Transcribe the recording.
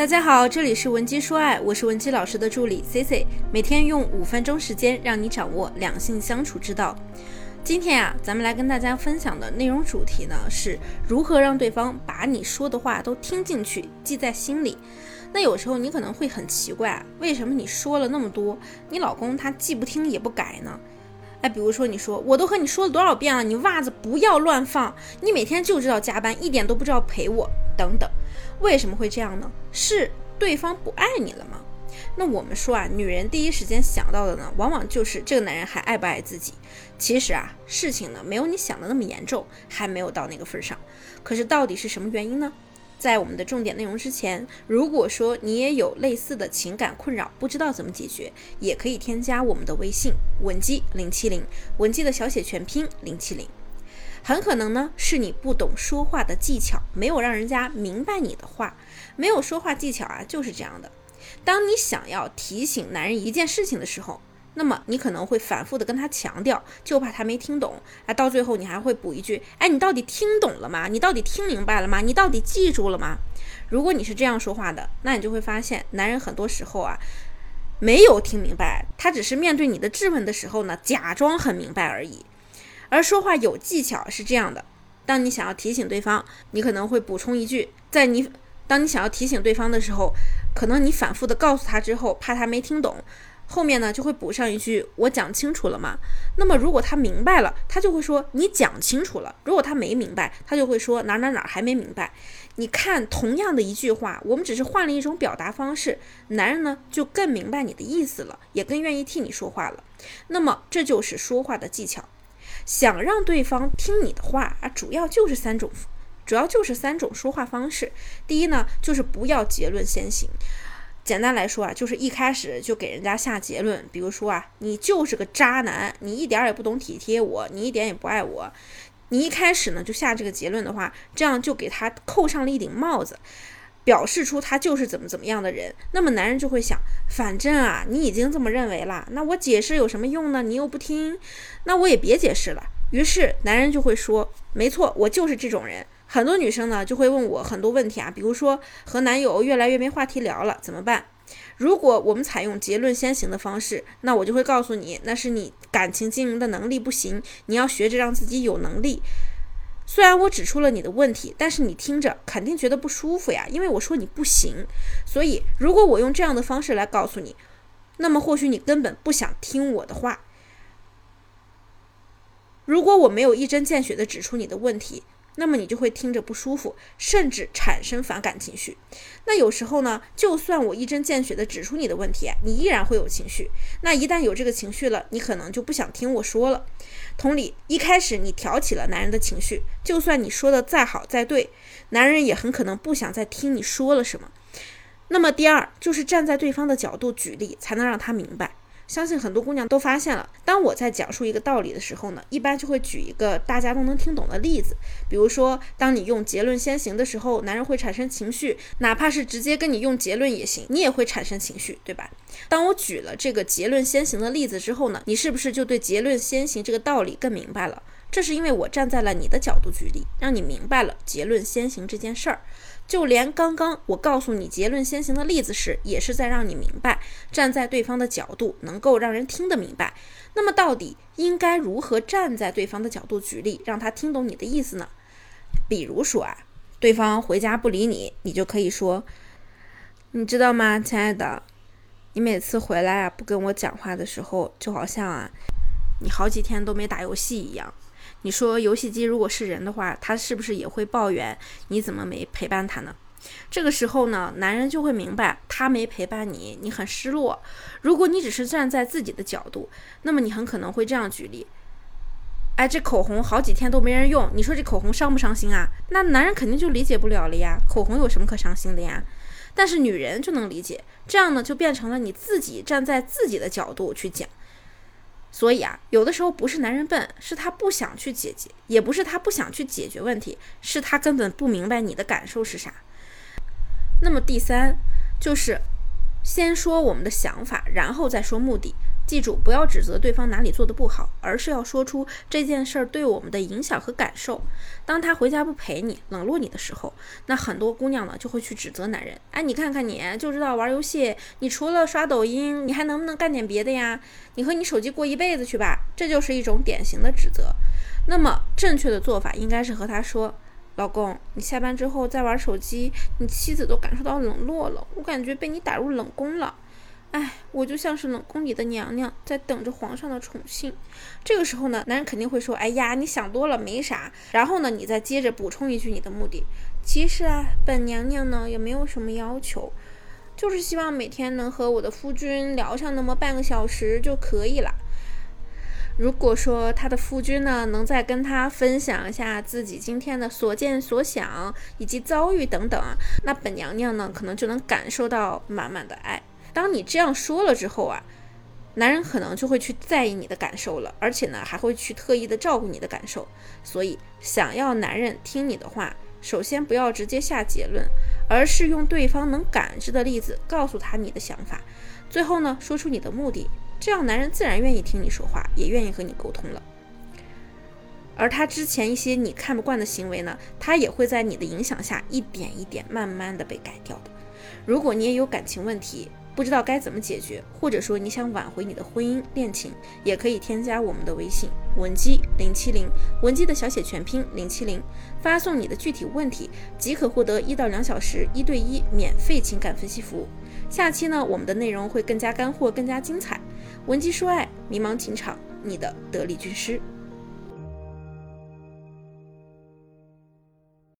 大家好，这里是文姬说爱，我是文姬老师的助理 C C，每天用五分钟时间让你掌握两性相处之道。今天啊，咱们来跟大家分享的内容主题呢，是如何让对方把你说的话都听进去，记在心里。那有时候你可能会很奇怪，为什么你说了那么多，你老公他既不听也不改呢？哎，比如说你说，我都和你说了多少遍了，你袜子不要乱放，你每天就知道加班，一点都不知道陪我，等等。为什么会这样呢？是对方不爱你了吗？那我们说啊，女人第一时间想到的呢，往往就是这个男人还爱不爱自己。其实啊，事情呢没有你想的那么严重，还没有到那个份上。可是到底是什么原因呢？在我们的重点内容之前，如果说你也有类似的情感困扰，不知道怎么解决，也可以添加我们的微信文姬零七零，文姬的小写全拼零七零。很可能呢，是你不懂说话的技巧，没有让人家明白你的话。没有说话技巧啊，就是这样的。当你想要提醒男人一件事情的时候，那么你可能会反复的跟他强调，就怕他没听懂。啊，到最后你还会补一句：“哎，你到底听懂了吗？你到底听明白了吗？你到底记住了吗？”如果你是这样说话的，那你就会发现，男人很多时候啊，没有听明白，他只是面对你的质问的时候呢，假装很明白而已。而说话有技巧是这样的：当你想要提醒对方，你可能会补充一句，在你当你想要提醒对方的时候，可能你反复的告诉他之后，怕他没听懂，后面呢就会补上一句：“我讲清楚了吗？”那么如果他明白了，他就会说：“你讲清楚了。”如果他没明白，他就会说：“哪哪哪还没明白。”你看，同样的一句话，我们只是换了一种表达方式，男人呢就更明白你的意思了，也更愿意替你说话了。那么这就是说话的技巧。想让对方听你的话啊，主要就是三种，主要就是三种说话方式。第一呢，就是不要结论先行。简单来说啊，就是一开始就给人家下结论，比如说啊，你就是个渣男，你一点也不懂体贴我，你一点也不爱我。你一开始呢就下这个结论的话，这样就给他扣上了一顶帽子。表示出他就是怎么怎么样的人，那么男人就会想，反正啊，你已经这么认为了，那我解释有什么用呢？你又不听，那我也别解释了。于是男人就会说，没错，我就是这种人。很多女生呢就会问我很多问题啊，比如说和男友越来越没话题聊了，怎么办？如果我们采用结论先行的方式，那我就会告诉你，那是你感情经营的能力不行，你要学着让自己有能力。虽然我指出了你的问题，但是你听着肯定觉得不舒服呀，因为我说你不行。所以，如果我用这样的方式来告诉你，那么或许你根本不想听我的话。如果我没有一针见血的指出你的问题，那么你就会听着不舒服，甚至产生反感情绪。那有时候呢，就算我一针见血的指出你的问题，你依然会有情绪。那一旦有这个情绪了，你可能就不想听我说了。同理，一开始你挑起了男人的情绪，就算你说的再好再对，男人也很可能不想再听你说了什么。那么第二，就是站在对方的角度举例，才能让他明白。相信很多姑娘都发现了，当我在讲述一个道理的时候呢，一般就会举一个大家都能听懂的例子。比如说，当你用结论先行的时候，男人会产生情绪，哪怕是直接跟你用结论也行，你也会产生情绪，对吧？当我举了这个结论先行的例子之后呢，你是不是就对结论先行这个道理更明白了？这是因为我站在了你的角度举例，让你明白了结论先行这件事儿。就连刚刚我告诉你结论先行的例子时，也是在让你明白，站在对方的角度能够让人听得明白。那么到底应该如何站在对方的角度举例，让他听懂你的意思呢？比如说啊，对方回家不理你，你就可以说，你知道吗，亲爱的，你每次回来啊不跟我讲话的时候，就好像啊，你好几天都没打游戏一样。你说游戏机如果是人的话，他是不是也会抱怨你怎么没陪伴他呢？这个时候呢，男人就会明白他没陪伴你，你很失落。如果你只是站在自己的角度，那么你很可能会这样举例：哎，这口红好几天都没人用，你说这口红伤不伤心啊？那男人肯定就理解不了了呀。口红有什么可伤心的呀？但是女人就能理解，这样呢就变成了你自己站在自己的角度去讲。所以啊，有的时候不是男人笨，是他不想去解决，也不是他不想去解决问题，是他根本不明白你的感受是啥。那么第三就是先说我们的想法，然后再说目的。记住，不要指责对方哪里做的不好，而是要说出这件事儿对我们的影响和感受。当他回家不陪你，冷落你的时候，那很多姑娘呢就会去指责男人。哎，你看看你就知道玩游戏，你除了刷抖音，你还能不能干点别的呀？你和你手机过一辈子去吧，这就是一种典型的指责。那么正确的做法应该是和他说：“老公，你下班之后再玩手机，你妻子都感受到冷落了，我感觉被你打入冷宫了。”哎，我就像是冷宫里的娘娘，在等着皇上的宠幸。这个时候呢，男人肯定会说：“哎呀，你想多了，没啥。”然后呢，你再接着补充一句你的目的。其实啊，本娘娘呢也没有什么要求，就是希望每天能和我的夫君聊上那么半个小时就可以了。如果说他的夫君呢能再跟他分享一下自己今天的所见所想以及遭遇等等啊，那本娘娘呢可能就能感受到满满的爱。当你这样说了之后啊，男人可能就会去在意你的感受了，而且呢，还会去特意的照顾你的感受。所以，想要男人听你的话，首先不要直接下结论，而是用对方能感知的例子告诉他你的想法。最后呢，说出你的目的，这样男人自然愿意听你说话，也愿意和你沟通了。而他之前一些你看不惯的行为呢，他也会在你的影响下一点一点慢慢的被改掉的。如果你也有感情问题，不知道该怎么解决，或者说你想挽回你的婚姻恋情，也可以添加我们的微信文姬零七零，文姬的小写全拼零七零，发送你的具体问题，即可获得一到两小时一对一免费情感分析服务。下期呢，我们的内容会更加干货，更加精彩。文姬说爱，迷茫情场，你的得力军师。